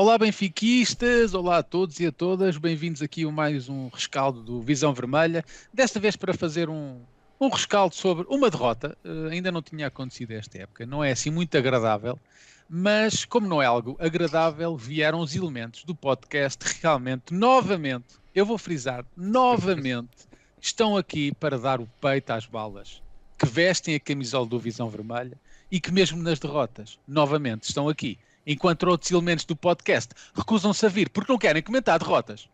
Olá, benfiquistas! Olá a todos e a todas, bem-vindos aqui a mais um rescaldo do Visão Vermelha. Desta vez para fazer um, um rescaldo sobre uma derrota, uh, ainda não tinha acontecido esta época, não é assim muito agradável, mas como não é algo agradável, vieram os elementos do podcast. Realmente, novamente, eu vou frisar, novamente, estão aqui para dar o peito às balas, que vestem a camisola do Visão Vermelha e que mesmo nas derrotas, novamente, estão aqui enquanto outros elementos do podcast recusam-se a vir porque não querem comentar derrotas.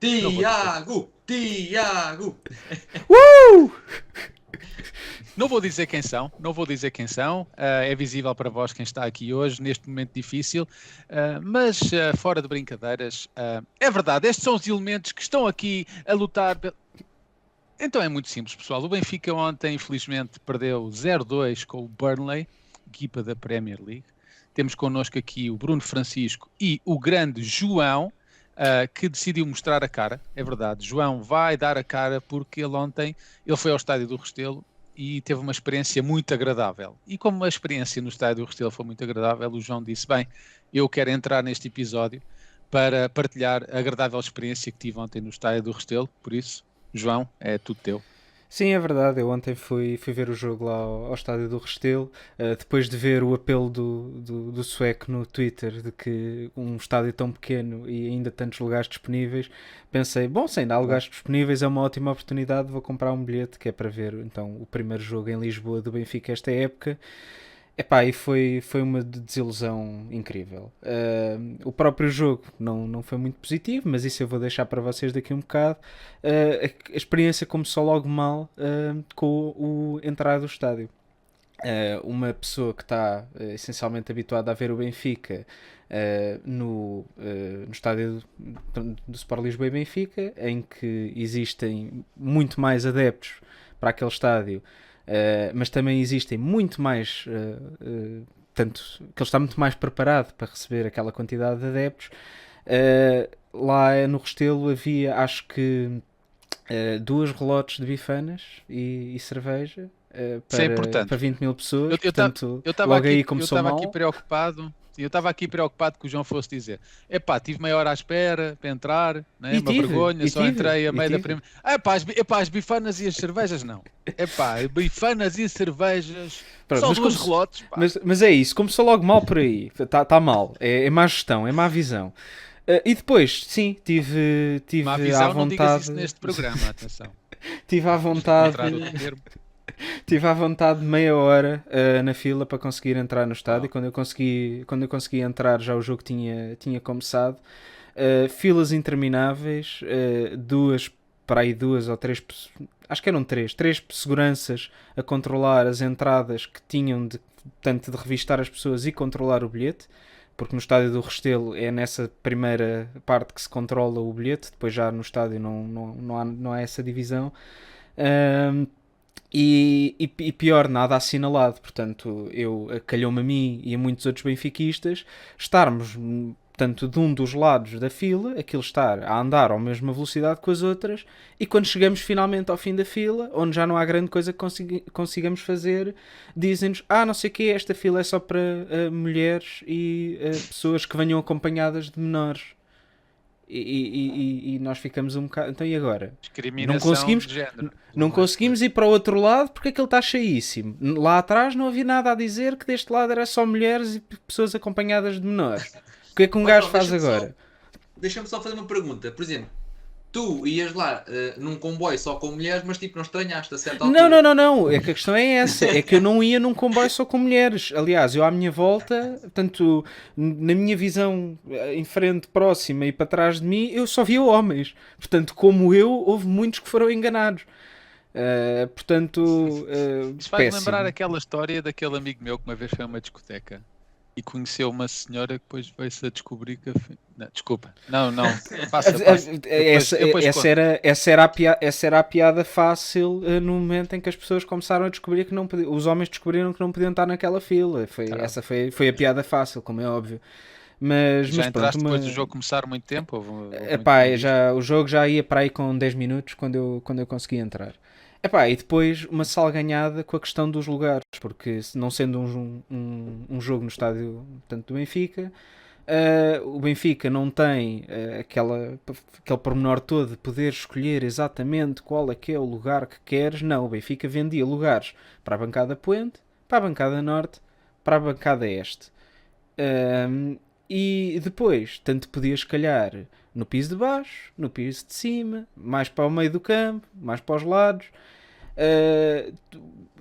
Tiago! Tiago! Uh! Não vou dizer quem são, não vou dizer quem são, uh, é visível para vós quem está aqui hoje, neste momento difícil, uh, mas uh, fora de brincadeiras, é verdade, estes são os elementos que estão aqui a lutar. Então é muito simples, pessoal. O Benfica ontem, infelizmente, perdeu 0-2 com o Burnley, equipa da Premier League. Temos connosco aqui o Bruno Francisco e o grande João, uh, que decidiu mostrar a cara. É verdade, João vai dar a cara porque ele ontem ele foi ao estádio do Restelo e teve uma experiência muito agradável. E como a experiência no estádio do Restelo foi muito agradável, o João disse: Bem, eu quero entrar neste episódio para partilhar a agradável experiência que tive ontem no estádio do Restelo. Por isso, João, é tudo teu. Sim, é verdade. Eu ontem fui, fui ver o jogo lá ao, ao estádio do Restelo, uh, depois de ver o apelo do, do, do, sueco no Twitter de que um estádio tão pequeno e ainda tantos lugares disponíveis, pensei, bom, se ainda há lugares disponíveis é uma ótima oportunidade, vou comprar um bilhete que é para ver então o primeiro jogo em Lisboa do Benfica esta época. Epá, e foi, foi uma desilusão incrível. Uh, o próprio jogo não, não foi muito positivo, mas isso eu vou deixar para vocês daqui um bocado. Uh, a, experiência começou logo mal uh, com o entrar do estádio. uma pessoa que está essencialmente habituada a ver o Benfica no, no estádio do, do Sport Lisboa e Benfica, em que existem muito mais adeptos para aquele estádio Uh, mas também existem muito mais, uh, uh, tanto que ele está muito mais preparado para receber aquela quantidade de adeptos. lá no Restelo havia, acho que, duas relotes de bifanas e, e cerveja. para, para 20 mil pessoas, eu, eu portanto, eu logo aqui, aí começou eu estava aqui preocupado eu estava aqui preocupado que o João fosse dizer: epá, tive meia hora à espera para entrar, né? uma tive, vergonha, só tive, entrei a meio da primeira. Ah, epá, as, epá, as bifanas e as cervejas não. Epá, bifanas e cervejas, Pronto, só duas como, relotes. Mas, mas é isso, começou logo mal por aí, está tá mal, é, é má gestão, é má visão. Uh, e depois, sim, tive, tive visão, à vontade. Não digas isso neste programa, atenção. tive à vontade. Tive à vontade meia hora uh, na fila para conseguir entrar no estádio. Oh. Quando, eu consegui, quando eu consegui entrar, já o jogo tinha, tinha começado. Uh, filas intermináveis, uh, duas para aí duas ou três, acho que eram três, três seguranças a controlar as entradas que tinham de, tanto de revistar as pessoas e controlar o bilhete, porque no estádio do Restelo é nessa primeira parte que se controla o bilhete, depois já no estádio não, não, não, há, não há essa divisão. E, e, e, pior, nada assinalado. Portanto, eu calhou-me a mim e a muitos outros benfiquistas estarmos tanto de um dos lados da fila, aquilo estar a andar à mesma velocidade que as outras, e quando chegamos finalmente ao fim da fila, onde já não há grande coisa que consiga, consigamos fazer, dizem-nos: Ah, não sei o que, esta fila é só para uh, mulheres e uh, pessoas que venham acompanhadas de menores. E, e, e, nós ficamos um bocado. Então e agora? Não conseguimos, não conseguimos ir para o outro lado porque aquele está cheíssimo. Lá atrás não havia nada a dizer que deste lado era só mulheres e pessoas acompanhadas de menores. O que é que um gajo faz agora? Deixa-me só fazer uma pergunta. Por exemplo, tu ias lá uh, num comboio só com mulheres, mas tipo não estranhaste a certa altura. Não, não, não, não. É que a questão é essa. É que eu não ia num comboio só com mulheres. Aliás, eu à minha volta, tanto na minha visão eh, em frente, próxima e para trás de mim, eu só via homens. Portanto, como eu, houve muitos que foram enganados. Uh, portanto, uh, Isso faz lembrar aquela história daquele amigo meu que uma vez foi a uma discoteca e conheceu uma senhora que depois veio-se a descobrir que. Não, desculpa, não, não, faça essa, depois essa, era, essa, era a piada, essa era a piada fácil uh, no momento em que as pessoas começaram a descobrir que não podiam, os homens descobriram que não podiam estar naquela fila. Foi, essa foi, foi a piada fácil, como é óbvio. Mas, já mas entraste pronto, depois do jogo começar muito tempo? Houve, houve Epá, muito já, o jogo já ia para aí com 10 minutos quando eu, quando eu consegui entrar. Epá, e depois uma salganhada com a questão dos lugares, porque não sendo um, um, um jogo no estádio tanto do Benfica, Uh, o Benfica não tem uh, aquela, aquele pormenor todo de poder escolher exatamente qual é que é o lugar que queres. Não, o Benfica vendia lugares para a bancada Puente, para a bancada Norte, para a bancada Este. Uh, e depois, tanto podias calhar no piso de baixo, no piso de cima, mais para o meio do campo, mais para os lados. Uh,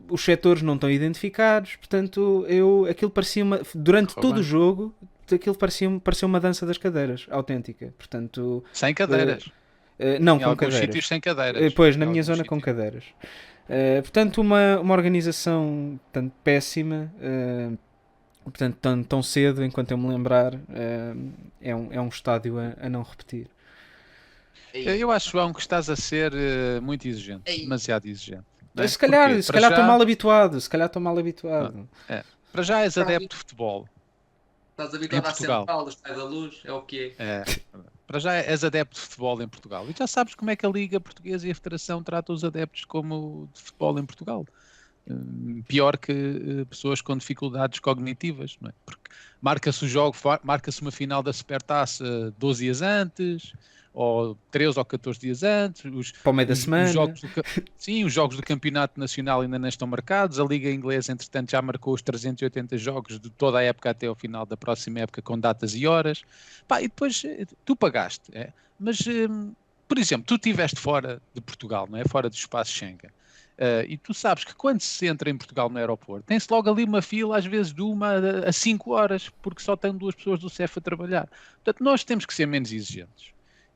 os setores não estão identificados, portanto, eu aquilo parecia uma, durante todo o jogo, aquilo parecia, parecia uma dança das cadeiras, autêntica. Portanto, sem cadeiras. Uh, não, em com cadeiras. sítios sem cadeiras. pois, na minha zona sítios. com cadeiras. portanto, uma, uma organização portanto, péssima. portanto, tão, tão cedo, enquanto eu me lembrar, é, um, é um estádio a, a não repetir. Eu acho, João, que estás a ser uh, muito exigente, Ei. demasiado exigente. É? Se calhar, se calhar já... estou mal habituado, se calhar estou mal habituado. é. Para já és adepto de futebol. Estás habituado à central, sai da luz, é o que é. é. Para já és adepto de futebol em Portugal. E já sabes como é que a Liga Portuguesa e a Federação tratam os adeptos como de futebol em Portugal. Hum, pior que uh, pessoas com dificuldades cognitivas, não é? Porque marca-se o jogo, marca-se uma final da Supertaça 12 dias antes, ou 13 ou 14 dias antes. Os, Para o meio da semana. Os jogos do, sim, os jogos do Campeonato Nacional ainda não estão marcados. A Liga Inglesa, entretanto, já marcou os 380 jogos de toda a época até ao final da próxima época, com datas e horas. Pá, e depois eh, tu pagaste. É? Mas, hum, por exemplo, tu estiveste fora de Portugal, não é? Fora do espaço Schengen. Uh, e tu sabes que quando se entra em Portugal no aeroporto, tem-se logo ali uma fila, às vezes de uma a cinco horas, porque só tem duas pessoas do CEF a trabalhar. Portanto, nós temos que ser menos exigentes.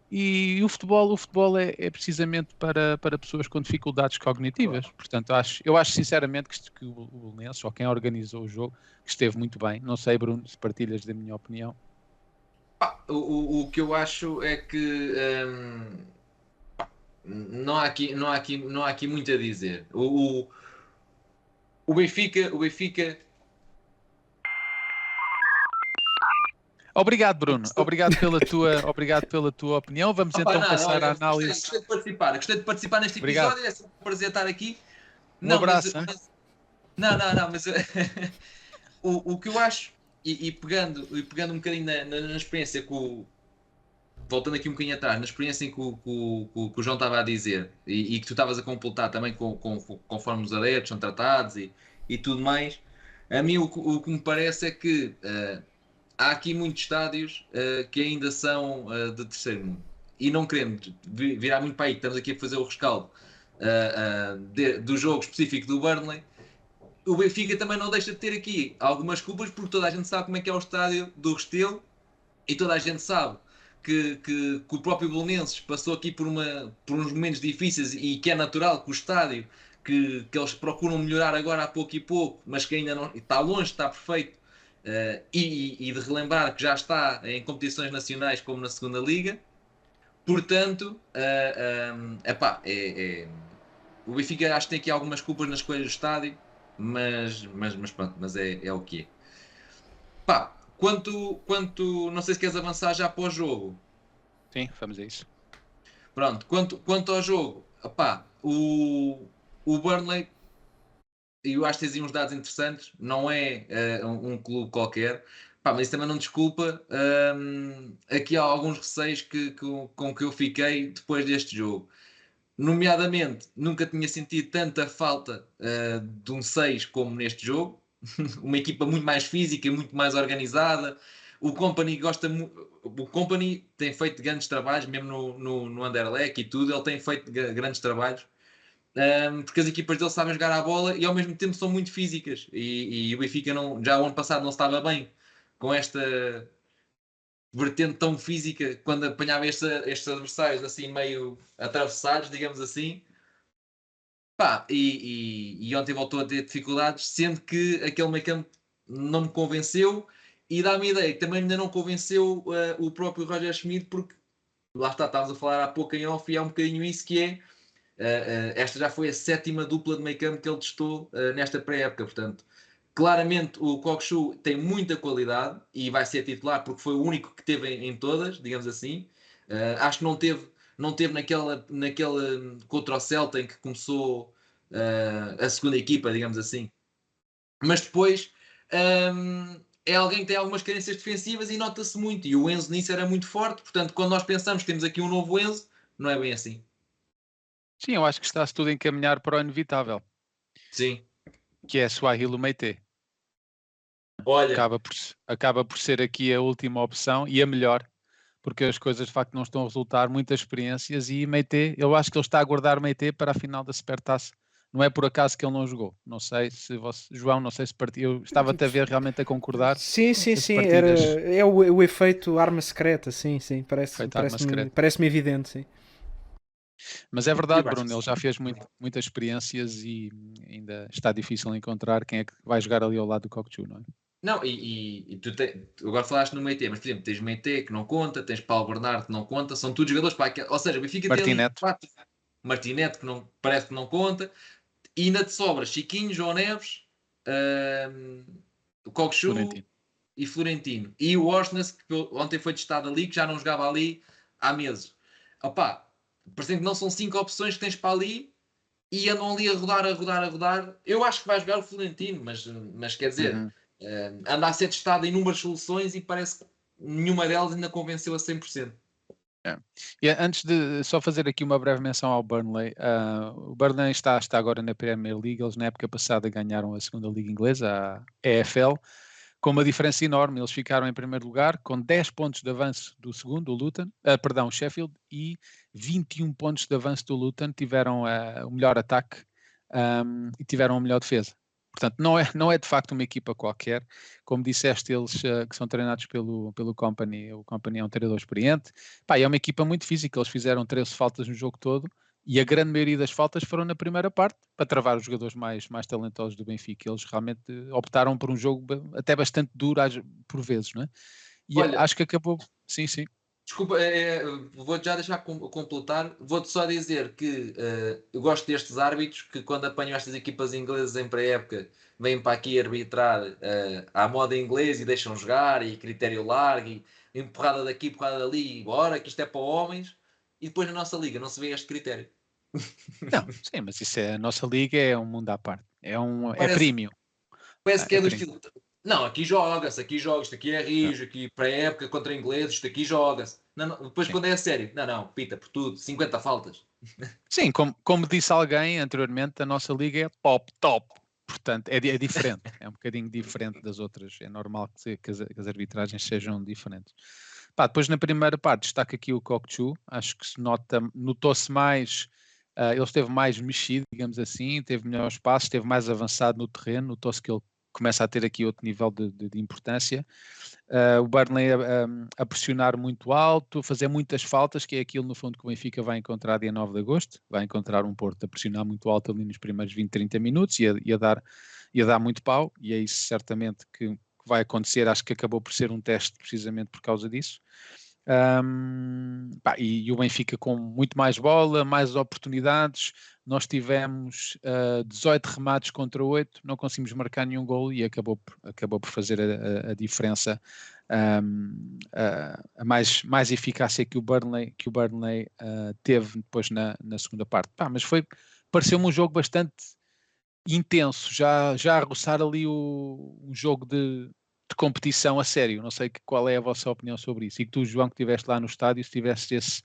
E o futebol, o futebol é, é, precisamente para, para pessoas com dificuldades cognitivas. Portanto, acho, eu acho sinceramente que, que o, Lenço, ou quem organizou o jogo, que esteve muito bem. Não sei, Bruno, se partilhas da minha opinião. Ah, o, o que eu acho é que hum, não, há aqui, não, há aqui, não há aqui muito a dizer. O, o, o Benfica, o Benfica Obrigado, Bruno. Obrigado pela tua, obrigado pela tua opinião. Vamos Opa, então nada, passar à análise. Gostei, gostei, de participar. Gostei de participar neste episódio. Obrigado. É sempre um prazer estar aqui. Um não, abraço. Mas, mas, não, não, não, mas o, o que eu acho, e, e, pegando, e pegando um bocadinho na, na, na, experiência com voltando aqui um bocadinho atrás, na experiência em que o, que, que o João estava a dizer e, e, que tu estavas a completar também com, com, conforme os adeptos são tratados e, e tudo mais, a mim o, o que me parece é que uh, há aqui muitos estádios uh, que ainda são uh, de terceiro mundo. E não queremos virar muito para aí, estamos aqui a fazer o rescaldo uh, de, do jogo específico do Burnley. O Benfica também não deixa de ter aqui algumas culpas, porque toda a gente sabe como é que é o estádio do Restelo e toda a gente sabe que, que, que o próprio Belenenses passou aqui por, uma, por uns momentos difíceis e que é natural que o estádio que, que eles procuram melhorar agora a pouco e pouco, mas que ainda não está longe, está perfeito, Uh, e, e, de relembrar que já está em competições nacionais como na segunda liga. Portanto uh, um, epá, é, é, o Benfica acho que tem aqui algumas culpas na escolha do estádio mas, mas, mas pronto, mas é, é o que é. Pá, quanto, quanto não sei se queres avançar já para o jogo. Sim, vamos a isso. Pronto, quanto, quanto ao jogo epá, o, o Burnley eu acho que tens uns dados interessantes, não é uh, um, um, clube qualquer, Pá, mas isso também não desculpa. Um, aqui há alguns receios que, que, com que eu fiquei depois deste jogo. Nomeadamente, nunca tinha sentido tanta falta uh, de um 6 como neste jogo. Uma equipa muito mais física, muito mais organizada. O Company gosta o Company tem feito grandes trabalhos, mesmo no, no, no e tudo, ele tem feito grandes trabalhos um, porque as equipas dele sabem jogar a bola e ao mesmo tempo são muito físicas. E, e, o Benfica não, já o ano passado não estava bem com esta vertente tão física quando apanhava estes, estes adversários assim meio atravessados, digamos assim. Pá, e, e, e, ontem voltou a ter dificuldades, sendo que aquele meio campo não me convenceu e dá-me ideia que também ainda não convenceu uh, o próprio Roger Schmidt, porque lá está, estávamos a falar há pouco em off e há um bocadinho isso que é esta já foi a sétima dupla de meio campo que ele testou uh, nesta pré-época, portanto, claramente o Kokshu tem muita qualidade e vai ser titular porque foi o único que teve em, em todas, digamos assim. acho que não teve, não teve naquela, naquela contra o Celta em que começou a segunda equipa, digamos assim. Mas depois um, é alguém que tem algumas carências defensivas e nota-se muito. E o Enzo nisso era muito forte. Portanto, quando nós pensamos que temos aqui um novo Enzo, não é bem assim. Sim, eu acho que está-se tudo a encaminhar para o inevitável. Sim. Que é Swahili Meite. Olha. Acaba por, acaba por ser aqui a última opção e a melhor, porque as coisas de facto não estão a resultar, muitas experiências e Meite, eu acho que ele está a guardar Meite para a final da Supertaça. Não é por acaso que ele não jogou. Não sei se você, João, não sei se partiu. Eu estava-te a ver realmente a concordar. Sim, sim, sim. Partidas... Era, é o, o, efeito arma secreta, sim, sim. Parece-me parece parece evidente, sim. Mas é verdade, Bruno, ele já fez muito, muitas experiências e ainda está difícil encontrar quem é que vai jogar ali ao lado do Kokchu, não é? Não, e, e, e tu, te, tu, agora falaste no Meite, mas por exemplo, tens Meite que não conta, tens Paulo Bernardo que não conta, são todos jogadores para aquele, ou seja, o Benfica Martinete. tem Martinete que não, parece que não conta, e ainda te sobra Chiquinho, João Neves, uh, Kokchu e Florentino. E o Orsnes, que ontem foi testado ali, que já não jogava ali há meses. Opá, parecendo que não são cinco opções que tens para ali e andam ali a rodar, a rodar, a rodar. Eu acho que vai jogar o Florentino, mas, mas quer dizer, uhum. uh, anda a ser testado em inúmeras soluções e parece que nenhuma delas ainda convenceu a 100%. É. E antes de só fazer aqui uma breve menção ao Burnley, uh, o Burnley está, está agora na Premier League, eles na época passada ganharam a segunda liga inglesa, a EFL, com uma diferença enorme. Eles ficaram em primeiro lugar, com 10 pontos de avanço do segundo, o Luton, uh, perdão, Sheffield, e 21 pontos de avanço do Luton. Tiveram uh, o melhor ataque um, e tiveram a melhor defesa. Portanto, não é, não é de facto uma equipa qualquer. Como disseste, eles uh, que são treinados pelo, pelo Company, o Company é um treinador experiente. Pá, é uma equipa muito física, eles fizeram 13 faltas no jogo todo e a grande maioria das faltas foram na primeira parte para travar os jogadores mais, mais talentosos do Benfica. Eles realmente optaram por um jogo até bastante duro por vezes, não é? E Olha, acho que acabou. Sim, sim. Desculpa, é, é vou já deixar completar. Vou-te só dizer que uh, eu gosto destes árbitros que, quando apanham estas equipas inglesas em pré-época, vêm para aqui arbitrar uh, à moda inglesa e deixam jogar, e critério largo, e empurrada daqui, empurrada dali, e bora, que isto é para homens. E depois na nossa liga não se vê este critério. Não, sim, mas isso é a nossa liga, é um mundo à parte. É um é parece, é premium. Parece ah, que é, é do estilo. Não, aqui joga-se, aqui joga isto aqui é rijo, aqui para época contra ingleses, isto aqui joga-se. depois, sim. quando é a sério, não, não, pita por tudo, 50 faltas. Sim, como, como disse alguém anteriormente, a nossa liga é top, top. Portanto, é, é diferente, é um bocadinho diferente das outras. É normal que, que, as, que as arbitragens sejam diferentes. Pá, depois na primeira parte destaca aqui o Kokchu, acho que se nota, notou-se mais Uh, ele esteve mais mexido, digamos assim, teve melhor espaço, esteve mais avançado no terreno, notou-se que ele começa a ter aqui outro nível de, de, de importância. Uh, o Burnley a, pressionar muito alto, fazer muitas faltas, que é aquilo no fundo que o Benfica vai encontrar dia 9 de agosto, vai encontrar um Porto a pressionar muito alto ali nos primeiros 20, 30 minutos e a, e a dar, e a dar muito pau, e é isso certamente que, que vai acontecer, acho que acabou por ser um teste precisamente por causa disso. Um, pá, e, e, o Benfica com muito mais bola, mais oportunidades. Nós tivemos uh, ah, 18 remates contra 8, não conseguimos marcar nenhum gol e acabou, acabou por fazer a, a, a diferença, um, a, a, mais, mais eficácia que o Burnley, que o Burnley uh, teve depois na, na segunda parte. Pá, mas foi, pareceu-me um jogo bastante intenso, já, já a roçar ali o, jogo de, de competição a sério. Não sei qual é a vossa opinião sobre isso. E que tu, João, que estiveste lá no estádio, se tivesse esse,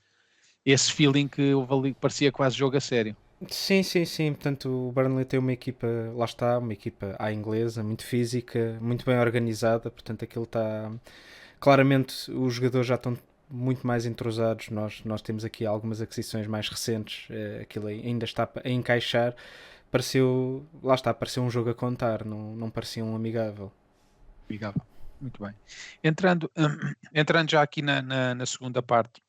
esse feeling que parecia quase jogo a sério. Sim, sim, sim. Portanto, o Burnley tem uma equipa, lá está, uma equipa à inglesa, muito física, muito bem organizada. Portanto, aquilo está. Claramente, os jogadores já estão muito mais entrosados. Nós, nós temos aqui algumas aquisições mais recentes, eh, aquilo ainda está a encaixar. Pareceu, lá está, pareceu um jogo a contar, não, não parecia um amigável amigável. Muito bem. Entrando, entrando já aqui na, na, na segunda parte,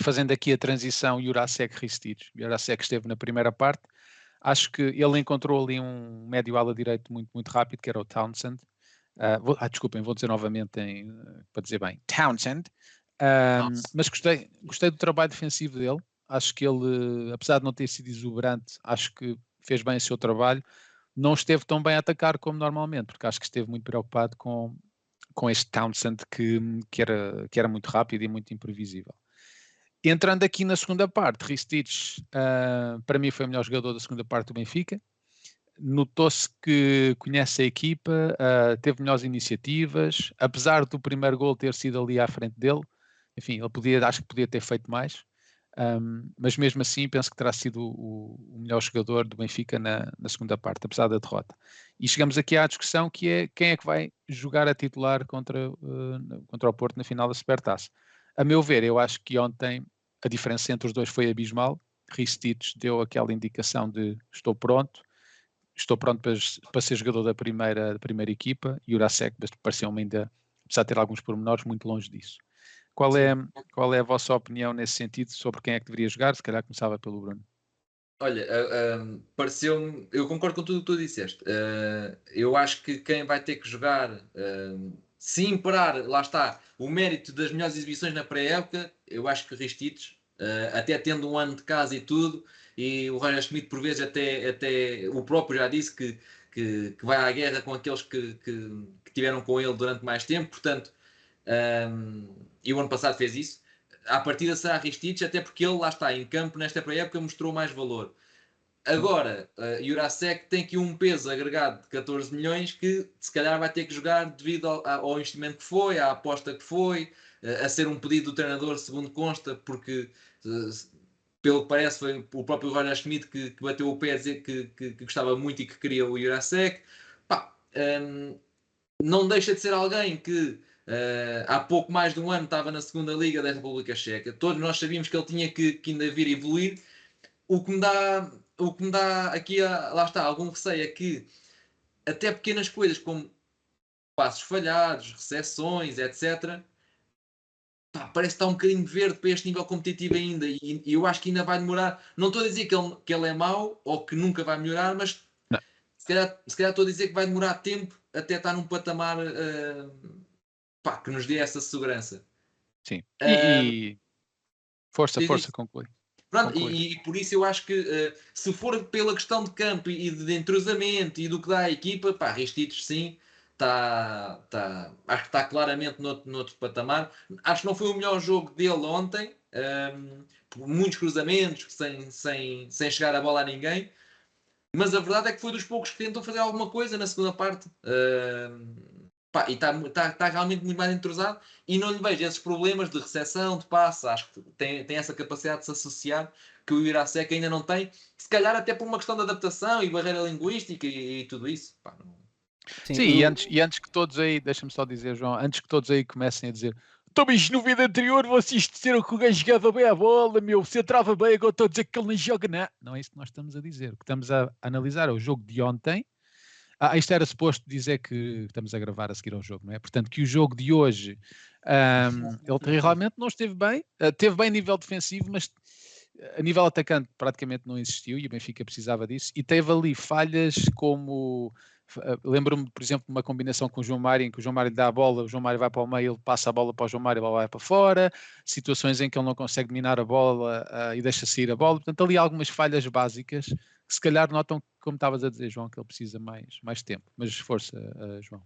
fazendo aqui a transição Jurasek Ristides. Jurasek esteve na primeira parte, acho que ele encontrou ali um médio ala direito muito, muito rápido, que era o Townsend. Uh, vou, ah, desculpem, vou dizer novamente em, para dizer bem, Townsend. Uh, mas gostei, gostei do trabalho defensivo dele. Acho que ele, apesar de não ter sido exuberante, acho que fez bem o seu trabalho não esteve tão bem a atacar como normalmente, porque acho que esteve muito preocupado com, com este Townsend que, que, era, que era muito rápido e muito imprevisível. Entrando aqui na segunda parte, Ristich, uh, para mim foi o melhor jogador da segunda parte do Benfica. notou-se que conhece a equipa, uh, teve melhores iniciativas, apesar do primeiro gol ter sido ali à frente dele, enfim, ele podia, acho que podia ter feito mais, um, mas mesmo assim penso que terá sido o, o melhor jogador do Benfica na, na, segunda parte, apesar da derrota. E chegamos aqui à discussão que é quem é que vai jogar a titular contra, uh, contra o Porto na final da Supertaça. A meu ver, eu acho que ontem a diferença entre os dois foi abismal. Ristich deu aquela indicação de estou pronto, estou pronto para, para ser jogador da primeira, da primeira equipa e Urasek pareceu-me ainda, apesar de ter alguns pormenores, muito longe disso. Qual é, qual é a vossa opinião nesse sentido sobre quem é que deveria jogar? Se calhar começava pelo Bruno. Olha, uh, uh, pareceu-me, eu concordo com tudo o que tu disseste. Uh, eu acho que quem vai ter que jogar, se imperar, lá está, o mérito das melhores exibições na pré-época, eu acho que Ristites, até tendo um ano de casa e tudo, e o Roger Schmidt, por vezes, até, até o próprio já disse que, que, que vai à guerra com aqueles que, que, que, tiveram com ele durante mais tempo, portanto, um, e o ano passado fez isso. À partida será Ristich, até porque ele lá está em campo nesta pré-época mostrou mais valor. Agora, uh, Jurasek tem aqui um peso agregado de 14 milhões que se calhar vai ter que jogar devido ao, ao investimento que foi, à aposta que foi, uh, a ser um pedido do treinador, segundo consta, porque uh, pelo que parece foi o próprio Roger Schmidt que, que bateu o pé a dizer que, que, que, gostava muito e que queria o Jurasek. Pá, um, não deixa de ser alguém que Uh, há pouco mais de um ano estava na segunda liga da República Checa. Todos nós sabíamos que ele tinha que, que ainda vir evoluir. O que me dá, o que me dá aqui, a, lá está, algum receio é que até pequenas coisas como passos falhados, recepções, etc. Pá, parece que está um bocadinho verde para este nível competitivo ainda. E, e, eu acho que ainda vai demorar. Não estou a dizer que ele, que ele é mau ou que nunca vai melhorar, mas se calhar, se calhar, estou a dizer que vai demorar tempo até estar num patamar. Uh, pá, que nos dê essa segurança. Sim. E, uh, e... força, força, conclui. Pronto. E, e, por isso eu acho que uh, se for pela questão de campo e de entrosamento e do que dá a equipa, pá, Ristitos sim, tá, tá, acho que está claramente noutro, noutro patamar. Acho que não foi o melhor jogo dele ontem, um, muitos cruzamentos, sem, sem, sem chegar a bola a ninguém. Mas a verdade é que foi dos poucos que tentou fazer alguma coisa na segunda parte. Uh, Pá, e está tá, tá realmente muito mais entrosado e não lhe vejo esses problemas de recepção, de passe. Acho que tem, tem essa capacidade de se associar que o Irasek ainda não tem, se calhar até por uma questão de adaptação e barreira linguística e, e tudo isso. Pá, não... Sim, Sim eu... e, antes, e antes que todos aí, deixa-me só dizer, João, antes que todos aí comecem a dizer então, mas no vídeo anterior vocês disseram que o gajo jogava bem a bola, meu, se trava bem, agora estou a dizer que ele não joga, não. Não é isso que nós estamos a dizer. O que estamos a analisar é o jogo de ontem, ah, isto era suposto dizer que estamos a gravar a seguir ao jogo, não é? Portanto, que o jogo de hoje um, ele realmente não esteve bem, uh, teve bem a nível defensivo, mas a nível atacante praticamente não existiu e o Benfica precisava disso. E teve ali falhas como. Uh, Lembro-me, por exemplo, de uma combinação com o João Mário, em que o João Mário dá a bola, o João Mário vai para o meio, ele passa a bola para o João Mário, a bola vai para fora. Situações em que ele não consegue dominar a bola uh, e deixa sair a bola. Portanto, ali algumas falhas básicas se calhar notam, como estavas a dizer, João, que ele precisa mais, mais tempo. Mas força, uh, João.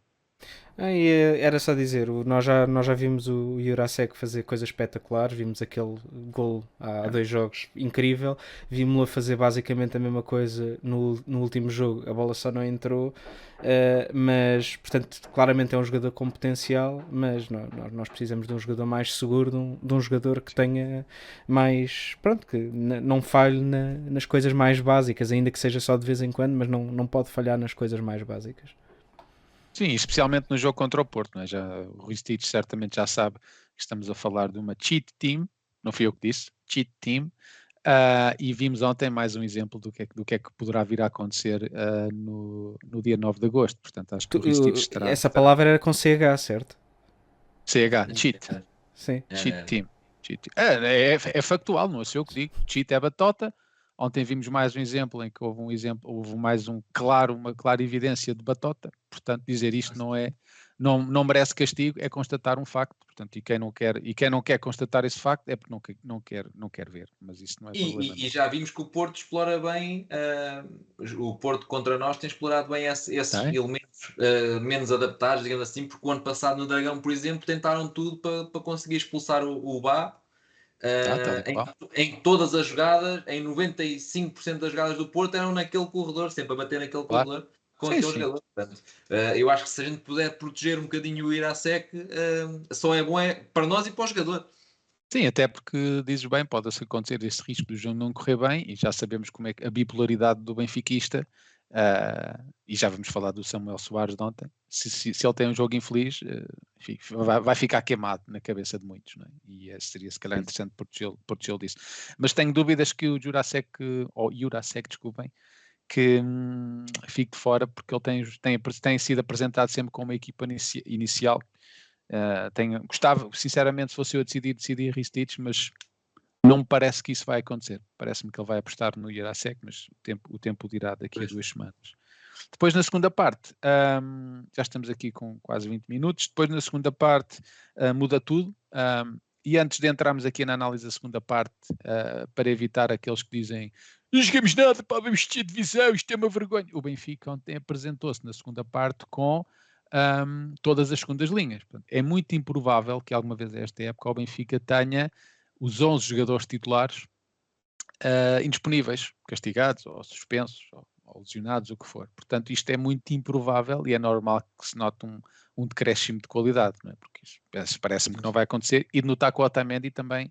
Ah, eh, era só dizer, nós já, nós já vimos o Jurasek fazer coisas espetaculares, vimos aquele gol há é. dois jogos incrível, vimos-lo a fazer basicamente a mesma coisa no, no último jogo, a bola só não entrou, uh, mas portanto claramente é um jogador com potencial, mas nós, nós precisamos de um jogador mais seguro, de um, de um jogador que tenha mais, pronto, que não falhe na, nas coisas mais básicas, ainda que seja só de vez em quando, mas não, não pode falhar nas coisas mais básicas. Sim, especialmente no jogo contra o Porto. É? Já, o Rui Stitch certamente já sabe que estamos a falar de uma cheat team, não fui eu que disse, cheat team, uh, e vimos ontem mais um exemplo do que é, do que, é que poderá vir a acontecer uh, no, no dia 9 de agosto. Portanto, acho que o Rui Stitch estará. Essa palavra era com CH, certo? CH, cheat. Sim. Cheat team. Cheat. É, é, é factual, não é eu que digo. Cheat é batota Ontem vimos mais um exemplo em que houve um exemplo, houve mais um claro, uma clara evidência de batota. Portanto, dizer isto não é, não, não merece castigo, é constatar um facto. Portanto, e quem não quer e quem não quer constatar esse facto é porque não, não quer não quer ver. Mas isso não é e, problema. E, e já vimos que o Porto explora bem, uh, o Porto contra nós tem explorado bem esse, esses elementos uh, menos adaptados, digamos assim, porque o ano passado no Dragão, por exemplo, tentaram tudo para, para conseguir expulsar o, o Bá Uh, em, em, todas as jogadas, em 95% das jogadas do Porto eram naquele corredor, sempre a bater naquele claro. corredor com sim, aquele sim. jogador. Portanto, uh, eu acho que se a gente puder proteger um bocadinho o Irasec, uh, só é bom é para nós e para o jogador. Sim, até porque dizes bem, pode acontecer esse risco do jogo não correr bem, e já sabemos como é a bipolaridade do benfiquista, uh, e já vamos falar do Samuel Soares de ontem. Se, se, se ele tem um jogo infeliz, uh, vai, vai, ficar queimado na cabeça de muitos, é? e uh, seria se calhar interessante protegê-lo protegê disso. Mas tenho dúvidas que o Jurasek, ou Jurasek, desculpem, que hum, fique de fora, porque ele tem, tem, tem sido apresentado sempre como uma equipa inici, inicial Uh, tenho, gostava, sinceramente, se fosse eu a decidir, decidir Ristich, mas não me parece que isso vai acontecer. Parece-me que ele vai apostar no Irasek, mas o tempo, o tempo dirá daqui pois. a duas semanas. Depois, na segunda parte, um, já estamos aqui com quase 20 minutos. Depois, na segunda parte, uh, muda tudo. Um, e antes de entrarmos aqui na análise da segunda parte, uh, para evitar aqueles que dizem não jogamos nada, para vamos de divisão, isto é uma vergonha. O Benfica ontem apresentou-se na segunda parte com um, todas as segundas linhas. Portanto, é muito improvável que alguma vez esta época o Benfica tenha os 11 jogadores titulares uh, indisponíveis, castigados ou suspensos ou, ou, lesionados, o que for. Portanto, isto é muito improvável e é normal que se note um, um decréscimo de qualidade, não é? porque parece-me que não vai acontecer. E de notar que o Otamendi também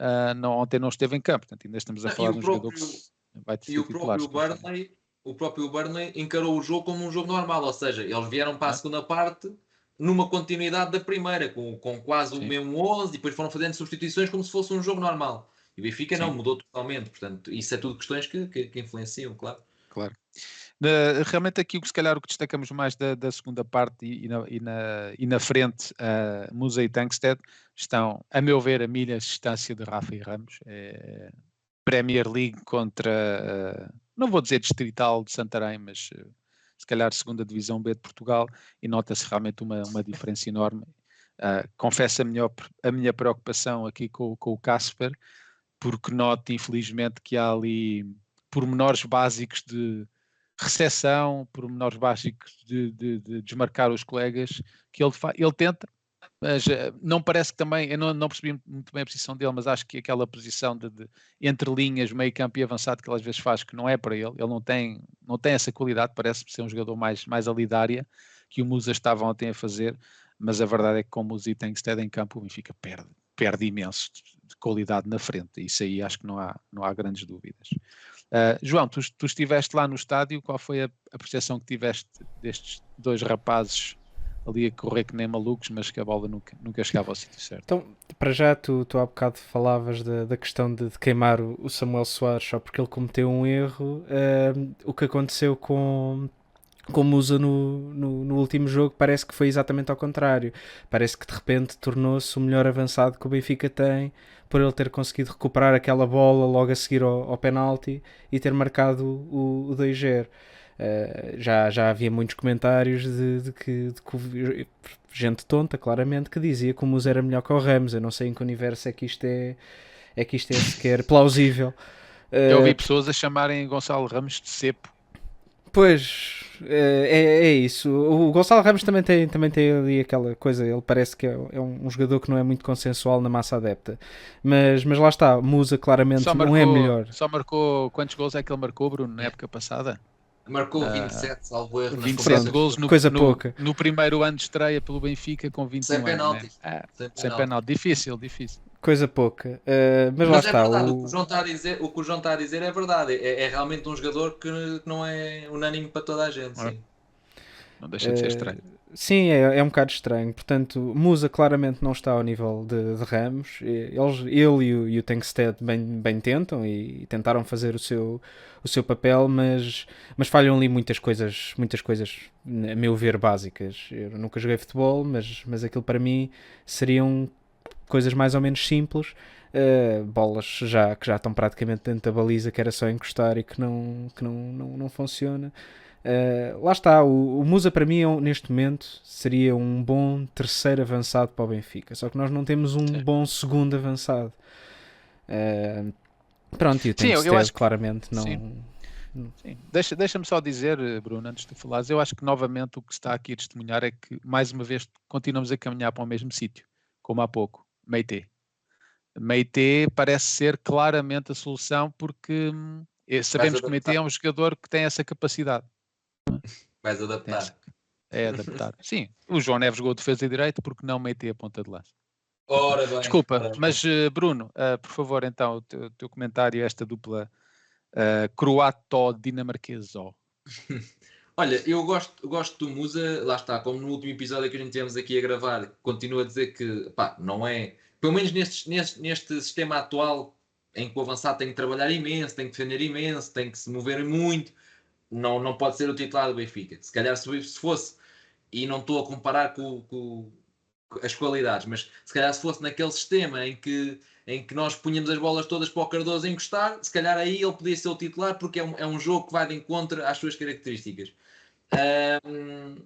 uh, não, ontem não esteve em campo, portanto, ainda estamos a falar de um próprio, jogador que vai ter E o próprio Burnley o próprio Burnley encarou o jogo como um jogo normal, ou seja, eles vieram para a segunda parte numa continuidade da primeira, com, com quase Sim. o mesmo 11, e depois foram fazendo substituições como se fosse um jogo normal. E o Benfica Sim. não, mudou totalmente, portanto, isso é tudo questões que, que, que influenciam, claro. Claro. realmente aqui o que se calhar o que destacamos mais da, da segunda parte e, e, na, e, na, e na frente, uh, Musa e Tankstead, estão, a meu ver, a milhas de distância de Rafa e Ramos. É Premier League contra uh, não vou dizer distrital de Santarém, mas uh, se calhar segunda divisão B de Portugal, e nota-se realmente uma, uma diferença enorme. Uh, confesso a minha, a minha preocupação aqui com, com o Casper, porque noto infelizmente que há ali pormenores básicos de recepção, pormenores básicos de, de, de desmarcar os colegas, que ele, ele tenta, mas uh, não parece que também, eu não, não, percebi muito bem a posição dele, mas acho que aquela posição de, de, entre linhas, meio campo e avançado que ele às vezes faz, que não é para ele, ele não tem, não tem essa qualidade, parece ser um jogador mais, mais alidária que o Musa estava ontem a fazer, mas a verdade é que com o Musa e Tengsted em campo o Benfica perde, perde imenso de, qualidade na frente, isso aí acho que não há, não há grandes dúvidas. Uh, João, tu, tu, estiveste lá no estádio, qual foi a, a percepção que tiveste destes dois rapazes ali a correr que nem malucos, mas que a bola nunca, nunca chegava ao sítio certo. Então, para já, tu, tu há bocado falavas da, da questão de, de queimar o, o, Samuel Soares só porque ele cometeu um erro. Uh, o que aconteceu com, com Musa no, no, no, último jogo parece que foi exatamente ao contrário. Parece que de repente tornou-se o melhor avançado que o Benfica tem por ele ter conseguido recuperar aquela bola logo a seguir ao, ao penalti e ter marcado o, o 2-0. Uh, já, já havia muitos comentários de, de, que, de, que, gente tonta, claramente, que dizia que o Musa era melhor que o Ramos. Eu não sei em que universo é que isto é, é, que isto é sequer plausível. Uh, Eu ouvi pessoas a chamarem Gonçalo Ramos de cepo. Pois, é, é, é, isso. O Gonçalo Ramos também tem, também tem ali aquela coisa, ele parece que é, é um, jogador que não é muito consensual na massa adepta. Mas, mas lá está, Musa claramente marcou, não é melhor. Só marcou, quantos gols é que ele marcou, Bruno, na época passada? Marcou 27, uh, ah, salvo erro. 27 gols no, Coisa no, pouca. no primeiro ano de estreia pelo Benfica com 21 sem penalti. Né? Ah, sem, sem penalti. Difícil, difícil. Coisa pouca. Uh, mas, mas, lá é está. Verdade, o... O, que o, João está a dizer, o que o João está a dizer é verdade. É, é realmente um jogador que não é unânime para toda a gente. Sim. Não deixa de ser estranho. Sim, é, é um bocado estranho. Portanto, Musa claramente não está ao nível de, de Ramos. Eles, ele e o, e o Tankstead bem, bem tentam e tentaram fazer o seu, o seu papel, mas, mas falham ali muitas coisas, muitas coisas, a meu ver, básicas. Eu nunca joguei futebol, mas, mas aquilo para mim seriam coisas mais ou menos simples. Uh, bolas já, que já estão praticamente dentro da baliza, que era só encostar e que não, que não, não, não funciona. Uh, lá está, o, o, Musa para mim é neste momento seria um bom terceiro avançado para o Benfica, só que nós não temos um Sim. bom segundo avançado. Uh, pronto, e o Sim, eu, eu acho claramente não. Sim. Sim. Deixa, deixa-me só dizer, Bruno, antes de falares, eu acho que novamente o que está aqui a testemunhar é que mais uma vez continuamos a caminhar para o mesmo sítio, como há pouco, Meite. Meite parece ser claramente a solução porque hum, eh, sabemos que o Meite é um jogador que tem essa capacidade. Vais adaptar. É adaptar. Sim, o João Neves jogou defesa e direito porque não Meite a ponta de lança. Ora bem, Desculpa, bem. mas uh, Bruno, uh, por favor, então, o teu, teu comentário a esta dupla uh, croato-dinamarquesa. Olha, eu gosto, gosto do Musa, lá está, como no último episódio que a gente tivemos aqui a gravar, continuo a dizer que, pá, não é, pelo menos neste, neste, neste sistema atual, em que o avançado tem que trabalhar imenso, tem que defender imenso, tem que se mover muito, não, não pode ser o titular do Benfica. Se calhar se, se fosse, e não estou a comparar com, com, com, as qualidades, mas se calhar se fosse naquele sistema em que, em que nós punhamos as bolas todas para o Cardoso encostar, se calhar aí ele podia ser o titular, porque é um, é um jogo que vai de encontro às suas características. Um,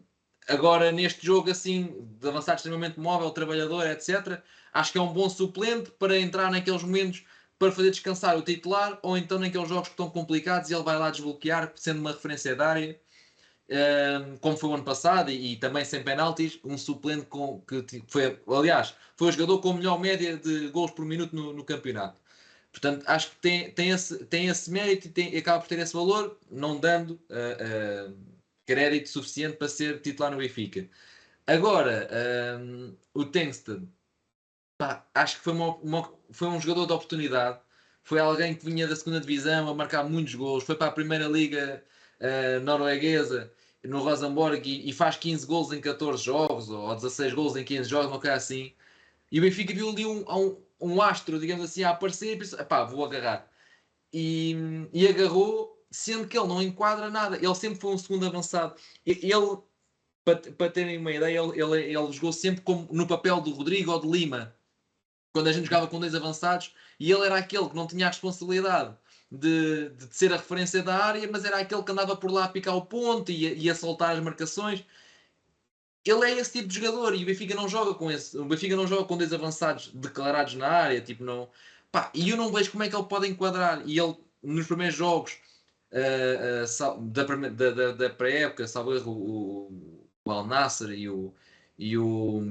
agora, neste jogo assim, de avançado extremamente móvel, trabalhador, etc., acho que é um bom suplente para entrar naqueles momentos para fazer descansar o titular ou então naqueles jogos que estão complicados e ele vai lá desbloquear, sendo uma referência da área, um, como foi o ano passado e, e, também sem penaltis, um suplente com, que foi, aliás, foi o jogador com a melhor média de gols por minuto no, no campeonato. Portanto, acho que tem, tem, esse, tem esse mérito e tem, acaba por ter esse valor, não dando uh, uh, crédito suficiente para ser titular no Benfica. Agora, um, o Tengsted, acho que foi, uma, uma, foi um jogador de oportunidade. Foi alguém que vinha da segunda divisão a marcar muitos gols. Foi para a primeira liga uh, norueguesa no Rosenborg e, e, faz 15 gols em 14 jogos ou 16 gols em 15 jogos, uma coisa assim. E o Benfica viu ali um, um, um astro, digamos assim, a aparecer e pensou: pá, vou agarrar. E, e agarrou sendo que ele não enquadra nada. Ele sempre foi um segundo avançado. Ele, para, para terem uma ideia, ele, ele, ele jogou sempre como no papel do Rodrigo ou de Lima. Quando a gente jogava com dois avançados, e ele era aquele que não tinha a responsabilidade de, de ser a referência da área, mas era aquele que andava por lá a picar o ponto e e a soltar as marcações. Ele é esse tipo de jogador e o Benfica não joga com esse. O Benfica não joga com dois avançados declarados na área, tipo não. Pá, e eu não vejo como é que ele pode enquadrar. E ele nos primeiros jogos uh, uh, da, da, da pré-época, salvo erro, o, o Al Nasser e o, e o,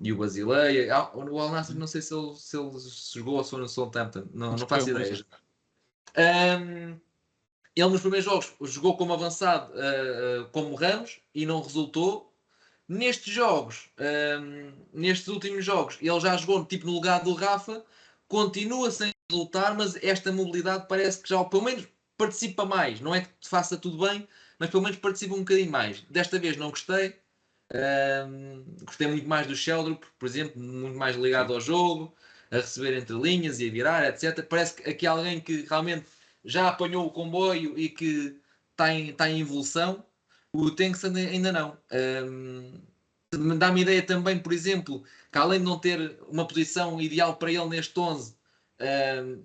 e o Basileia. Ah, o Al Nasser, não sei se ele, se ele jogou ou se foi no Southampton, não, não faço ideia. Um, ele nos primeiros jogos jogou como avançado, uh, como Ramos, e não resultou. Nestes jogos, um, nestes últimos jogos, ele já jogou tipo no lugar do Rafa, continua sem resultar, mas esta mobilidade parece que já, pelo menos participa mais. Não é que faça tudo bem, mas pelo menos participa um bocadinho mais. Desta vez não gostei. Um, gostei muito mais do Sheldon, por exemplo, muito mais ligado ao jogo, a receber entre linhas e a virar, etc. Parece que aqui alguém que realmente já apanhou o comboio e que está em, está em evolução. O Tanks ainda não. Um, Dá-me ideia também, por exemplo, que além de não ter uma posição ideal para ele neste 11, um,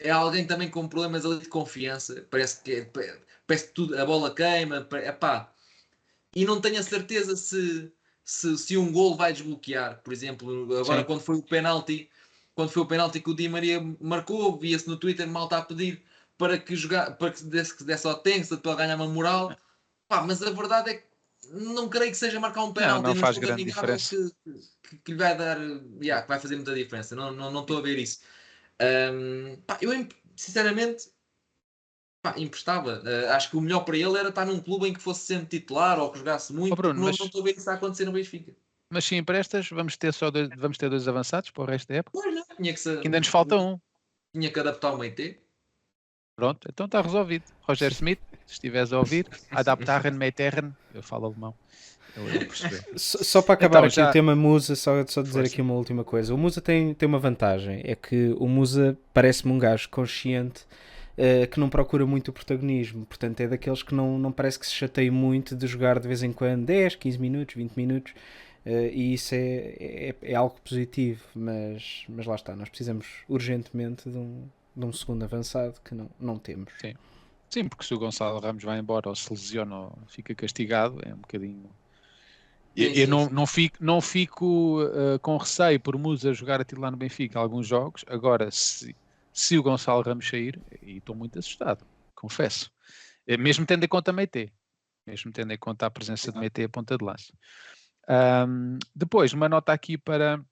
é alguém também com problemas ali de confiança. Parece que, é, parece que tudo, a bola queima. Epá. E não tenho a certeza se, se, se um gol vai desbloquear. Por exemplo, agora Sim. quando foi o penalti, quando foi o penalti que o Di Maria marcou, via-se no Twitter malta a pedir para que jogar, para que desse, desse ao Tensa para ganhar uma moral. Pá, mas a verdade é que não creio que seja marcar um penalti. Não, não faz grande diferença. Que, que, que, lhe vai dar, yeah, que vai fazer muita diferença. Não, não, não estou a ver isso. Um, pá, eu, sinceramente, pá, emprestava. Uh, acho que o melhor para ele era estar num clube em que fosse sempre titular ou que jogasse muito. Oh, Bruno, não, mas... não estou a ver isso a acontecer no Benfica. Mas se emprestas, vamos ter só dois, vamos ter dois avançados para o resto da época? Pois não, tinha que ser, ainda nos falta um. Tinha que adaptar o Meite. Pronto, então está resolvido. Roger Smith, se estiveres a ouvir, adaptar Meitern, eu falo alemão. Só, só, para acabar então, aqui já... o tema Musa, só, só dizer Força. aqui uma última coisa. O Musa tem, tem uma vantagem, é que o Musa parece-me um gajo consciente uh, que não procura muito o protagonismo. Portanto, é daqueles que não, não parece que se chateie muito de jogar de vez em quando 10, 15 minutos, 20 minutos. Uh, e isso é, é, é, algo positivo, mas, mas lá está, nós precisamos urgentemente de um, de um segundo avançado que não, não temos. Sim. Sim, porque se o Gonçalo Ramos vai embora ou se lesiona ou fica castigado, é um bocadinho eu, eu não, não fico, não fico uh, com receio por Musa jogar a titular no Benfica alguns jogos. Agora, se, se o Gonçalo Ramos sair, e estou muito assustado, confesso. Eh, mesmo tendo em conta a Meite. Mesmo tendo em conta a presença de Meite a ponta de lança. Um, depois, uma nota aqui para,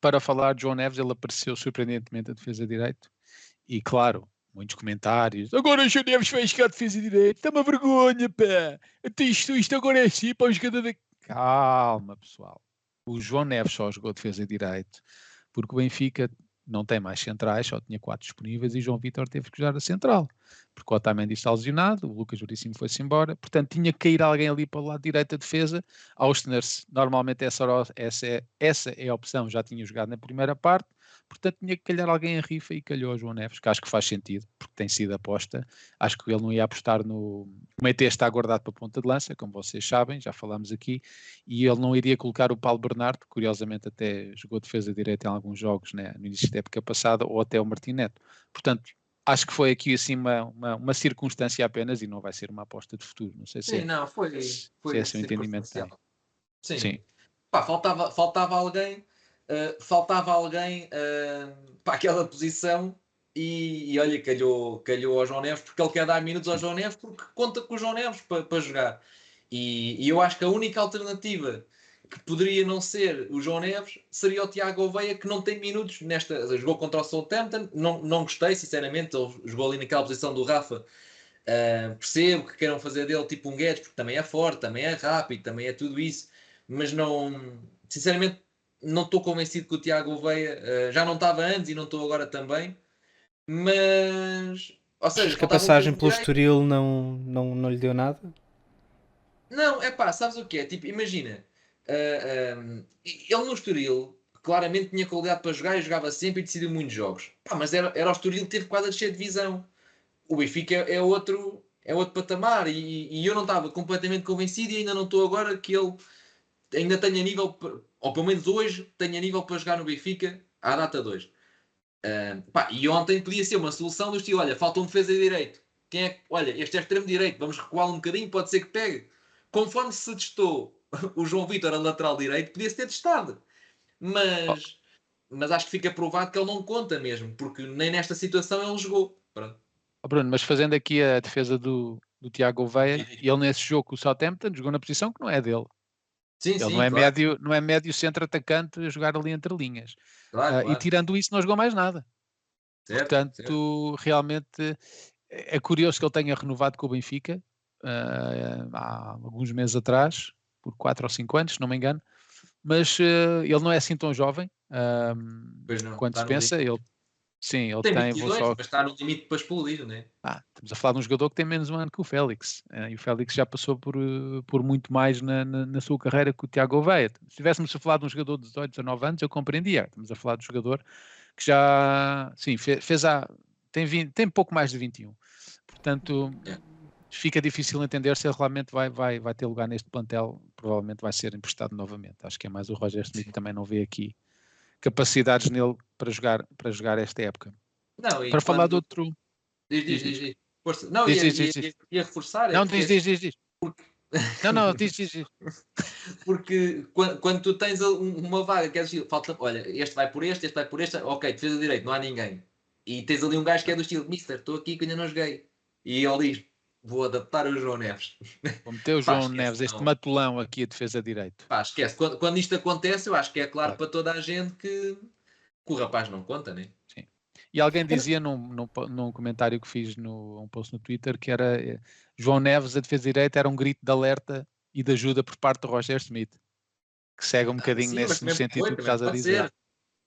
para falar de João Neves, ele apareceu surpreendentemente a defesa de direito. E claro, muitos comentários. Agora o João Neves vai jogar defesa de direito. Está uma vergonha, pá. Até isto, isto agora é assim para o jogador da. Calma, pessoal. O João Neves só jogou defesa de direito porque o Benfica não tem mais centrais, só tinha quatro disponíveis e João Vitor teve que jogar a central, porque o Otamendi está lesionado, o Lucas Veríssimo foi-se embora, portanto tinha que cair alguém ali para o lado direito da defesa, Austner-se, normalmente essa, essa, é, essa é a opção, já tinha jogado na primeira parte, portanto tinha que calhar alguém a rifa e calhou o João Neves, que acho que faz sentido, porque tem sido aposta. Acho que ele não ia apostar no. O Meite está guardado para a ponta de lança, como vocês sabem, já falámos aqui, e ele não iria colocar o Paulo Bernardo, curiosamente até jogou defesa direita em alguns jogos né, no início da época passada, ou até o Martim Neto. Portanto, acho que foi aqui assim uma, uma, uma, circunstância apenas e não vai ser uma aposta de futuro. Não sei se Sim, é, não, foi, foi se é o entendimento. Sim. Sim. Pá, faltava, faltava alguém uh, faltava alguém uh, para aquela posição e, e, olha, calhou, calhou ao João Neves porque ele quer dar minutos ao João Neves porque conta com o João Neves para, para jogar. E, e, eu acho que a única alternativa que poderia não ser o João Neves seria o Tiago Oveia que não tem minutos nesta. Jogou contra o Southampton, não, não gostei, sinceramente. Ele jogou ali naquela posição do Rafa. Uh, percebo que queiram fazer dele tipo um Guedes, porque também é forte, também é rápido, também é tudo isso, mas não, sinceramente, não estou convencido que o Tiago Oveia uh, já não estava antes e não estou agora também, mas ou seja, Acho que a passagem pelo Estoril não, não, não lhe deu nada. Não, é pá, sabes o que é? Tipo, imagina, uh, eh, um, ehm, ele no Estoril claramente tinha qualidade para jogar e jogava sempre e decidiu muitos jogos. Pá, mas era, era o Estoril que teve quase a descer de visão. O Benfica é, é outro, é outro patamar e, e eu não estava completamente convencido e ainda não estou agora que ele ainda tenha nível ou pelo menos hoje, tenha nível para jogar no Benfica à data 2. Uh, pá, e ontem podia ser uma solução do estilo: olha, falta um defesa de direito. Quem é, olha, este é extremo direito, vamos recuar um bocadinho, pode ser que pegue. Conforme se testou o João Vitor a lateral direito, podia-se ter testado. Mas, mas acho que fica provado que ele não conta mesmo, porque nem nesta situação ele jogou. Pronto. Oh, Bruno, mas fazendo aqui a defesa do, do Tiago Veia, ele nesse jogo com o Southampton jogou na posição que não é dele. Sim, ele sim, não, é claro. médio, não é médio centro atacante a jogar ali entre linhas. Claro, uh, claro. E tirando isso, não jogou mais nada. Certo, Portanto, certo. realmente é curioso que ele tenha renovado com o Benfica uh, há alguns meses atrás, por 4 ou 5 anos, se não me engano. Mas uh, ele não é assim tão jovem não, quanto se pensa. Ele Sim, ele tem, tem 22, só... mas está no limite para explodir, não é? Ah, estamos a falar de um jogador que tem menos um ano que o Félix. Eh, e o Félix já passou por, eh, por muito mais na, na, na sua carreira que o Tiago Oveia. Se estivéssemos a falar de um jogador de 18, 19 anos, eu compreendia. Estamos a falar de um jogador que já, sim, fez, fez a, tem, 20, tem pouco mais de 21. Portanto, é. fica difícil entender se ele realmente vai, vai, vai ter lugar neste plantel. Provavelmente vai ser emprestado novamente. Acho que é mais o Roger Smith que também não vê aqui capacidades nele para jogar, para jogar esta época. Não, para falar de outro. Diz, diz, diz. Não, diz, ia, diz, ia, ia, ia, reforçar. É não, diz, diz, diz, diz. Porque... Não, não, diz, diz, diz. Porque quando, quando, tu tens uma vaga, queres dizer, falta, olha, este vai por este, este vai por este, ok, defesa direito, não há ninguém. E tens ali um gajo que é do estilo, Mister, estou aqui que ainda não joguei. E ele diz, vou adaptar o João Neves. Vou meter o João Pá, Neves, este matulão aqui a defesa direito. Pá, esquece. Quando, quando isto acontece, eu acho que é claro, claro. para toda a gente que, que, o rapaz não conta, né? Sim. E alguém dizia num, num, num, comentário que fiz no um post no Twitter que era eh, João Neves, a defesa direita, era um grito de alerta e de ajuda por parte de Roger Smith, que segue um ah, bocadinho sim, nesse no sentido pode, que estás a dizer. Ser.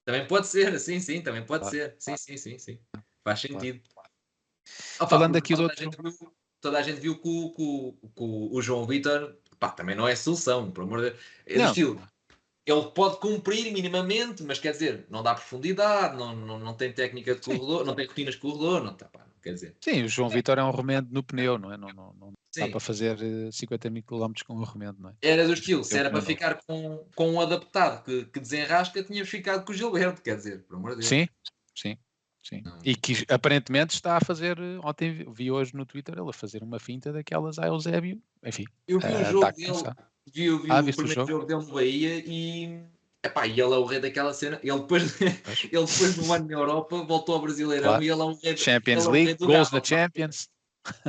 Também pode ser, sim, sim, também pode claro. ser. Sim, sim, sim, sim. Faz sentido. Claro. Opa, Falando aqui do outro toda a gente viu que o, que, que o João Vitor também não é solução, por amor de Deus. É do estilo. Ele pode cumprir minimamente, mas quer dizer, não dá profundidade, não, não, não tem técnica de corredor, Sim. não tem rotinas de corredor, não, tá, pá, quer dizer. Sim, o João é. Vitor é um remendo no pneu, não é? Não, não, não dá para fazer 50 eh, mil quilómetros com um remendo, não é? Era do estilo, se era para ficar com, com um adaptado que, que desenrasca, tinha ficado com o Gilberto, quer dizer, por amor de Deus. Sim, sim. Sim. E que aparentemente está a fazer, ontem vi hoje no Twitter ele a fazer uma finta daquelas a Eusébio, enfim. Eu vi o jogo dele, vi, vi ah, o primeiro jogo? jogo dele no Bahia e, epá, e ele é o rei daquela cena. Ele depois, ele depois de um ano na Europa voltou ao Brasileirão claro. e ele é o rei Champions é League, gols da Champions.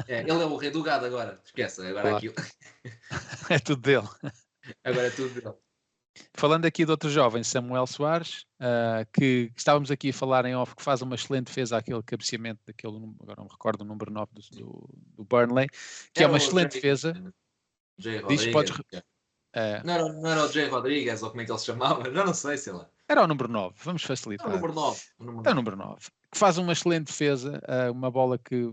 É, ele é o rei do gado agora, esquece, agora claro. aquilo. é tudo dele. Agora é tudo dele. Falando aqui de outro jovem, Samuel Soares, uh, que, que, estávamos aqui a falar em off, que faz uma excelente defesa àquele cabeceamento daquele, agora não me recordo o número 9 do, do, do Burnley, que é, é uma excelente Jay, defesa. Jay Diz, podes, uh, não, era, não era o Jay Rodrigues, ou como é que ele se chamava? Não sei, sei lá. Era o número 9, vamos facilitar. É o número 9. O número 9. É o número 9. Que faz uma excelente defesa, uh, uma bola que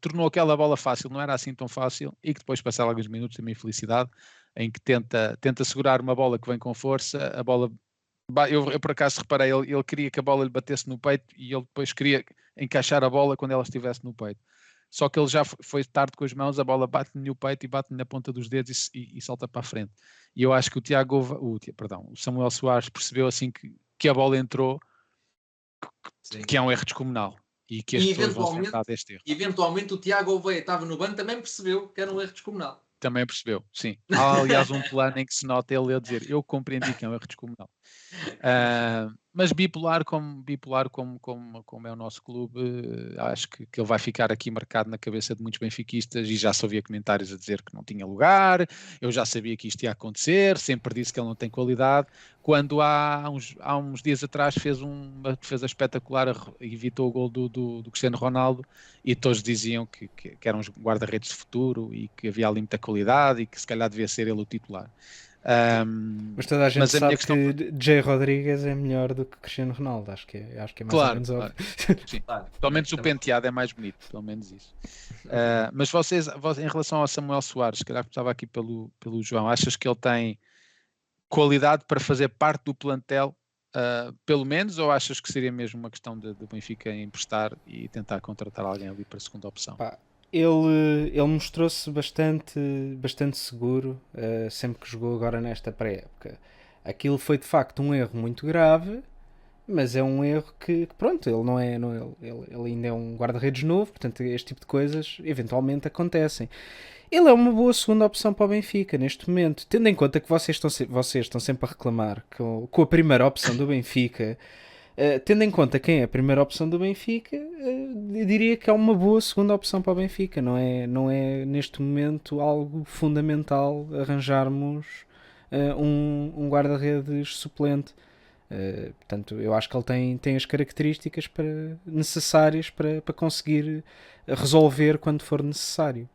tornou aquela bola fácil, não era assim tão fácil, e que depois, passar alguns minutos, também felicidade, em que tenta, tenta segurar uma bola que vem com força, a bola. Eu, eu por acaso reparei, ele, ele queria que a bola lhe batesse no peito e ele depois queria encaixar a bola quando ela estivesse no peito. Só que ele já foi tarde com as mãos, a bola bate-lhe no peito e bate-lhe na ponta dos dedos e, e, e, salta para a frente. E eu acho que o Tiago, o, perdão, o Samuel Soares percebeu assim que, que a bola entrou, Sim. que é um erro descomunal e que as e pessoas vão deste erro. Eventualmente o Tiago Oveia estava no banco também percebeu que era um erro descomunal. Também percebeu, sim. Há, aliás, um plano em que se nota ele a dizer: Eu compreendi que é um erro descomunal. Uh, mas bipolar como, bipolar como, como, como é o nosso clube, acho que, que ele vai ficar aqui marcado na cabeça de muitos benfiquistas e já só havia comentários a dizer que não tinha lugar, eu já sabia que isto ia acontecer, sempre disse que ele não tem qualidade, quando há uns, há uns dias atrás fez uma defesa espetacular, evitou o gol do, do, do Cristiano Ronaldo e todos diziam que, que, que eram os guarda-redes de futuro e que havia ali muita qualidade e que se calhar devia ser ele o titular. Um, mas toda a gente sabe a questão... que Jay Rodrigues é melhor do que Cristiano Ronaldo, acho que é, acho que é mais claro, ou menos claro. Sim. Claro. Pelo menos o penteado é mais bonito, pelo menos isso. Uh, mas vocês, em relação ao Samuel Soares, que estava aqui pelo, pelo João, achas que ele tem qualidade para fazer parte do plantel, uh, pelo menos, ou achas que seria mesmo uma questão de, de Benfica emprestar e tentar contratar alguém ali para a segunda opção? Pá, ele, ele mostrou-se bastante, bastante seguro uh, sempre que jogou agora nesta pré-época. Aquilo foi de facto um erro muito grave, mas é um erro que, que pronto, ele não é, não, ele, ele ainda é um guarda-redes novo, portanto este tipo de coisas eventualmente acontecem. Ele é uma boa segunda opção para o Benfica neste momento, tendo em conta que vocês estão, vocês estão sempre a reclamar com, com a primeira opção do Benfica eh, tendo em conta quem é a primeira opção do Benfica, uh, eu diria que é uma boa segunda opção para o Benfica. Não é, não é neste momento algo fundamental arranjarmos uh, um, um guarda-redes suplente. portanto, eu acho que ele tem, tem as características para, necessárias para, para conseguir resolver quando for necessário.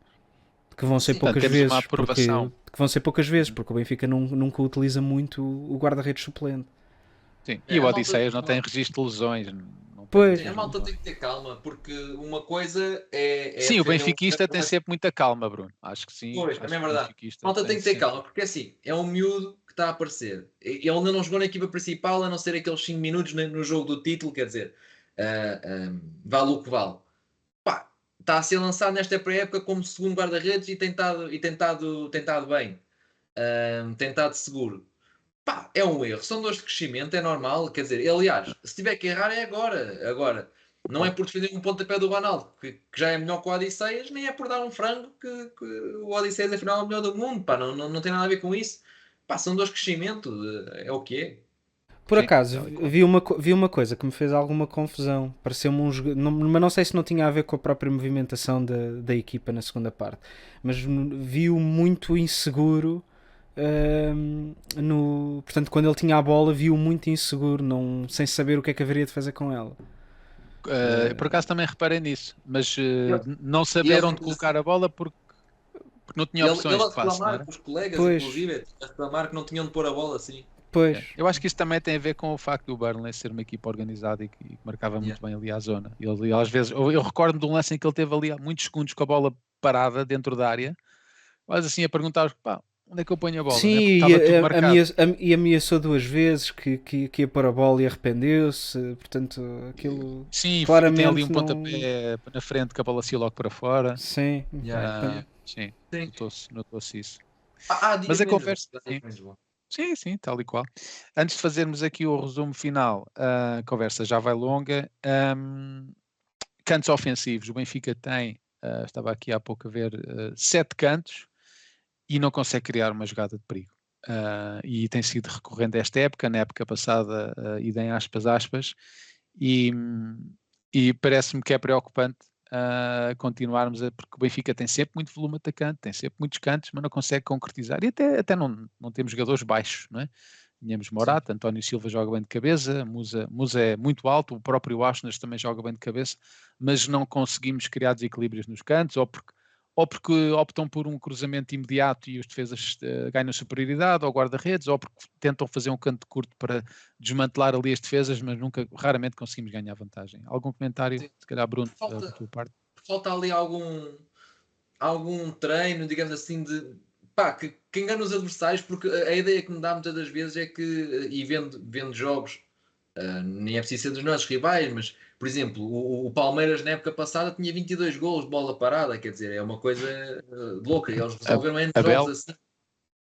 Que vão ser Sim, poucas vezes. Porque, que vão ser poucas vezes, porque o Benfica nunca utiliza muito o guarda-redes suplente. Sim, é, e o Odisseias não tem registro de lesões. Não pois. A malta tem que ter calma, porque uma coisa é. é sim, o benfiquista um... tem sempre muita calma, Bruno. Acho que sim. Pois, também é verdade. A malta tem, tem que ter sempre... calma, porque assim, é um miúdo que está a aparecer. Ele ainda não jogou na equipa principal, a não ser aqueles 5 minutos no jogo do título, quer dizer, uh, um, vale o que vale. Pá, está a ser lançado nesta pré-época como segundo guarda-redes e tentado, e tentado, tentado bem. Uh, tentado seguro Pá, é um erro, são dores de crescimento, é normal. Quer dizer, aliás, se tiver que errar é agora. Agora, não é por defender um pontapé do Ronaldo, que, que, já é melhor que o Odisseias, nem é por dar um frango que, que o Odisseias afinal é o melhor do mundo. Pá, não, não, não tem nada a ver com isso. Pá, são dores de crescimento, é o que é. Por acaso, vi uma, vi uma coisa que me fez alguma confusão. Pareceu-me um jogador, mas não sei se não tinha a ver com a própria movimentação da, da equipa na segunda parte, mas vi-o muito inseguro no, portanto, quando ele tinha a bola, viu muito inseguro, não, sem saber o que é que haveria de fazer com ela. Uh, por acaso também reparei nisso, mas uh, ele, não saber onde colocar a bola porque, porque não tinha opções ele, ele de passe. Com os colegas, pois. inclusive, a reclamar que não tinham de pôr a bola assim. Pois. É. Eu acho que isso também tem a ver com o facto do Burnley ser uma equipa organizada e que, que marcava muito yeah. bem ali a zona. Ele, às vezes, eu, eu recordo de um lance em que ele teve ali muitos segundos com a bola parada dentro da área, mas assim a perguntar, pá, onde é que eu ponho a bola? Sim, né? e, a, ameaçou, e ameaçou duas vezes que, que, que ia pôr a bola e arrependeu-se, portanto, aquilo sim, claramente tem ali um pontapé na frente que a bola se logo para fora. Sim, yeah, sim, sim. notou-se notou isso. Ah, ah Mas a conversa. Sim. sim, sim, tal e qual. Antes de fazermos aqui o resumo final, a conversa já vai longa. Um, cantos ofensivos, o Benfica tem, uh, estava aqui há pouco a ver, uh, sete cantos e não consegue criar uma jogada de perigo. Uh, e tem sido recorrente esta época, na época passada, uh, e em aspas, aspas, e, e parece-me que é preocupante uh, continuarmos a. Porque o Benfica tem sempre muito volume atacante, tem sempre muitos cantos, mas não consegue concretizar. E até, até não, não temos jogadores baixos, não é? Tínhamos Morata. António Silva joga bem de cabeça, Musa, Musa é muito alto, o próprio Asnas também joga bem de cabeça, mas não conseguimos criar desequilíbrios nos cantos, ou porque, ou porque optam por um cruzamento imediato e os defesas uh, ganham superioridade, ou guarda-redes, ou porque tentam fazer um canto curto para desmantelar ali as defesas, mas nunca, raramente conseguimos ganhar vantagem. Algum comentário, Sim. se calhar, Bruno, falta, da tua parte? Falta ali algum, algum treino, digamos assim, de pá, que, que engana os adversários, porque a ideia que me dá muitas das vezes é que, e vendo, vendo jogos, uh, nem é preciso ser dos nossos rivais, mas, por exemplo, o, o, Palmeiras na época passada tinha 22 gols de bola parada, quer dizer, é uma coisa uh, louca, eles resolveram N jogos assim.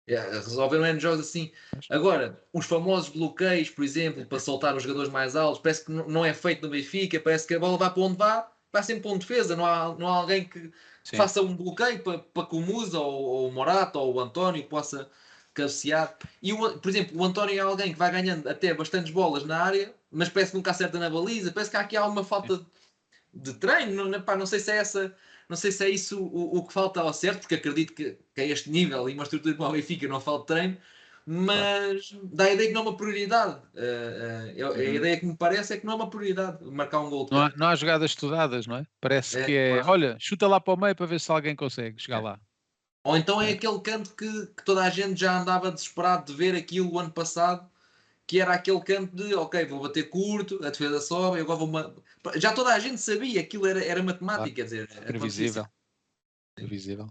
É, resolveram N jogos assim. Agora, os famosos bloqueios, por exemplo, para soltar os jogadores mais altos, parece que não é feito no Benfica, parece que a bola vai para onde vá, vai sempre para um defesa, não há, não há alguém que Sim. faça um bloqueio para, para que o Musa ou, ou o Morata ou o António possa cabecear. E, o, por exemplo, o António é alguém que vai ganhando até bastantes bolas na área, mas parece que nunca acerta na baliza. Parece que há aqui alguma falta de, de treino. Não, pá, não sei se é essa. Não sei se é isso o, o que falta ao certo, porque acredito que, que a este nível e uma estrutura como o Benfica não falta treino, mas claro. dá a ideia que não é uma prioridade. Uh, uh, a, uhum. ideia que me parece é que não é uma prioridade marcar um gol. Não há, não há jogadas estudadas, não é? Parece é, que é, claro. olha, chuta lá para o meio para ver se alguém consegue chegar é. lá. Ou então é, é. aquele canto que, que, toda a gente já andava desesperado de ver aquilo o ano passado, que era aquele canto de ok, vou bater curto, a defesa sobe, agora vou. Já toda a gente sabia, aquilo era, era matemática, claro. quer dizer, previsível. Previsível.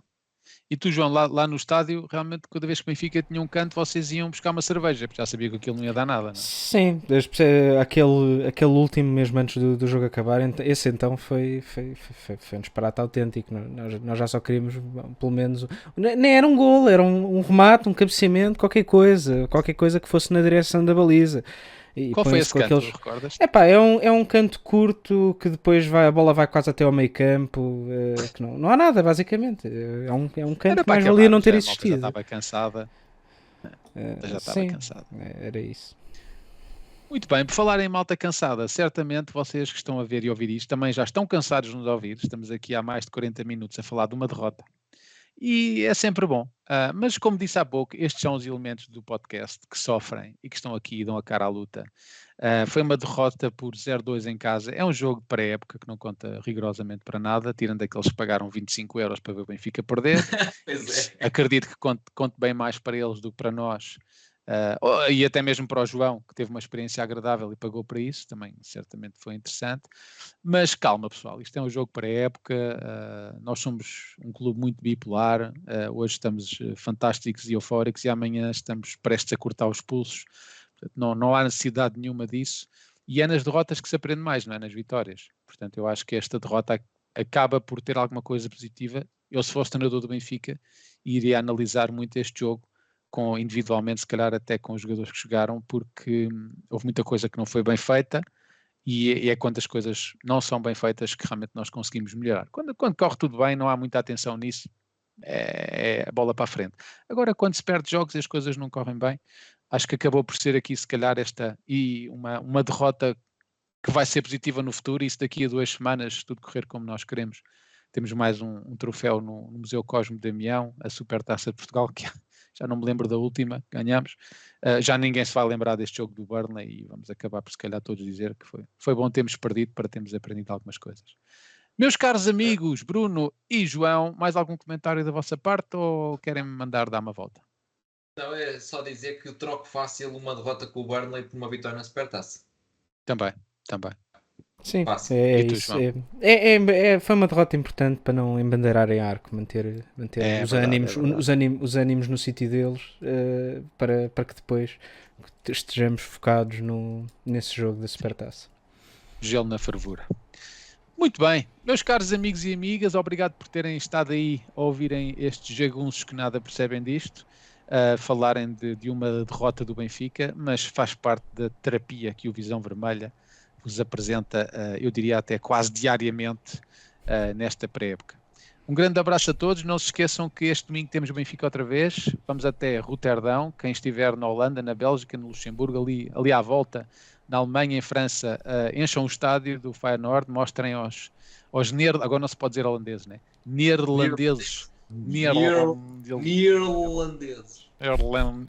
E tu, João, lá, lá no estádio, realmente, cada vez que o Benfica tinha um canto, vocês iam buscar uma cerveja, porque já sabia que aquilo não ia dar nada. Não é? Sim, aquele, aquele último mesmo antes do, do jogo acabar, esse então foi, foi, foi, foi um disparate autêntico. Nós, nós já só queríamos, pelo menos, nem era um gol, era um, um remate, um cabeceamento, qualquer coisa, qualquer coisa que fosse na direção da baliza. E Qual foi esse canto, aqueles... recordas? Epá, é, um, é um canto curto que depois vai, a bola vai quase até ao meio campo, é, que não, não há nada, basicamente. É um, é um canto que mais valia não ter existido. Já estava cansada. É, já estava cansada. É, era isso. Muito bem, por falar em malta cansada, certamente vocês que estão a ver e ouvir isto também já estão cansados de nos ouvir. Estamos aqui há mais de 40 minutos a falar de uma derrota e é sempre bom. Uh, mas, como disse há pouco, estes são os elementos do podcast que sofrem e que estão aqui e dão a cara à luta. Uh, foi uma derrota por 0-2 em casa. É um jogo de pré-época que não conta rigorosamente para nada, tirando aqueles que pagaram 25 euros para ver o Benfica perder. é. Acredito que conte, conte bem mais para eles do que para nós. Uh, e até mesmo para o João, que teve uma experiência agradável e pagou para isso, também certamente foi interessante. Mas calma, pessoal, isto é um jogo para a época. Uh, nós somos um clube muito bipolar. Uh, hoje estamos fantásticos e eufóricos, e amanhã estamos prestes a cortar os pulsos. Portanto, não, não há necessidade nenhuma disso. E é nas derrotas que se aprende mais, não é nas vitórias. Portanto, eu acho que esta derrota acaba por ter alguma coisa positiva. Eu, se fosse treinador do Benfica, iria analisar muito este jogo com individualmente, se calhar até com os jogadores que chegaram, porque hum, houve muita coisa que não foi bem feita e, e é quando as coisas não são bem feitas que realmente nós conseguimos melhorar. Quando, quando corre tudo bem, não há muita atenção nisso, é, é a bola para a frente. Agora, quando se perde jogos e as coisas não correm bem, acho que acabou por ser aqui, se calhar, esta e uma, uma derrota que vai ser positiva no futuro, e se daqui a duas semanas, se tudo correr como nós queremos, temos mais um, um troféu no, no, Museu Cosmo de Damião, a Super Taça de Portugal, que já não me lembro da última, ganhamos. Uh, já ninguém se vai lembrar deste jogo do Burnley e vamos acabar por se calhar todos dizer que foi, foi bom termos perdido para termos aprendido algumas coisas. Meus caros amigos, Bruno e João, mais algum comentário da vossa parte ou querem me mandar dar uma volta? Não, é só dizer que troco fácil uma derrota com o Burnley por uma vitória na Supertaça. Também, também. Sim, é, é tu, isso. É, é, é, é, foi uma derrota importante para não embandeirarem arco, manter, manter é os, verdade, ânimos, os, ânimos, os ânimos no sítio deles uh, para, para que depois estejamos focados no, nesse jogo da Supertaça. Gelo na fervura. Muito bem, meus caros amigos e amigas, obrigado por terem estado aí a ouvirem estes jagunços que nada percebem disto, a falarem de, de uma derrota do Benfica, mas faz parte da terapia que o Visão Vermelha vos apresenta, uh, eu diria até quase diariamente, uh, nesta pré-época. Um grande abraço a todos. Não se esqueçam que este domingo temos o Benfica outra vez. Vamos até Roterdão. Quem estiver na Holanda, na Bélgica, no Luxemburgo, ali, ali à volta, na Alemanha, em França, uh, encham o estádio do Feyenoord, mostrem aos, Os ner... Agora não se pode dizer holandeses, né? Neerlandeses. Neerlandeses. Neerlandeses.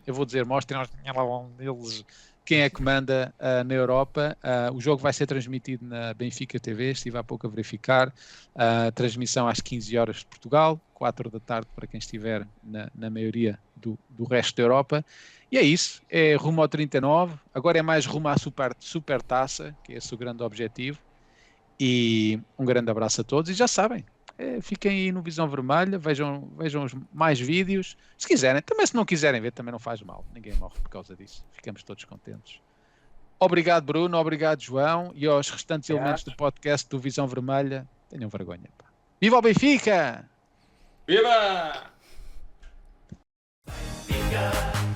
Eu vou dizer, mostrem aos neerlandeses quem é que manda uh, na Europa. Uh, o jogo vai ser transmitido na Benfica TV, estive há pouco a verificar. Uh, transmissão às 15 horas de Portugal, 4 da tarde para quem estiver na, na maioria do, do, resto da Europa. E é isso, é rumo ao 39. Agora é mais rumo à super, super taça, que é esse o grande objetivo. E um grande abraço a todos. E já sabem, é, fiquem aí no Visão Vermelha, vejam, vejam mais vídeos. Se quiserem, também se não quiserem ver, também não faz mal. Ninguém morre por causa disso. Ficamos todos contentes. Obrigado, Bruno. Obrigado, João. E aos restantes elementos do podcast do Visão Vermelha, tenham vergonha. Pá. Viva o Benfica! Viva! Benfica!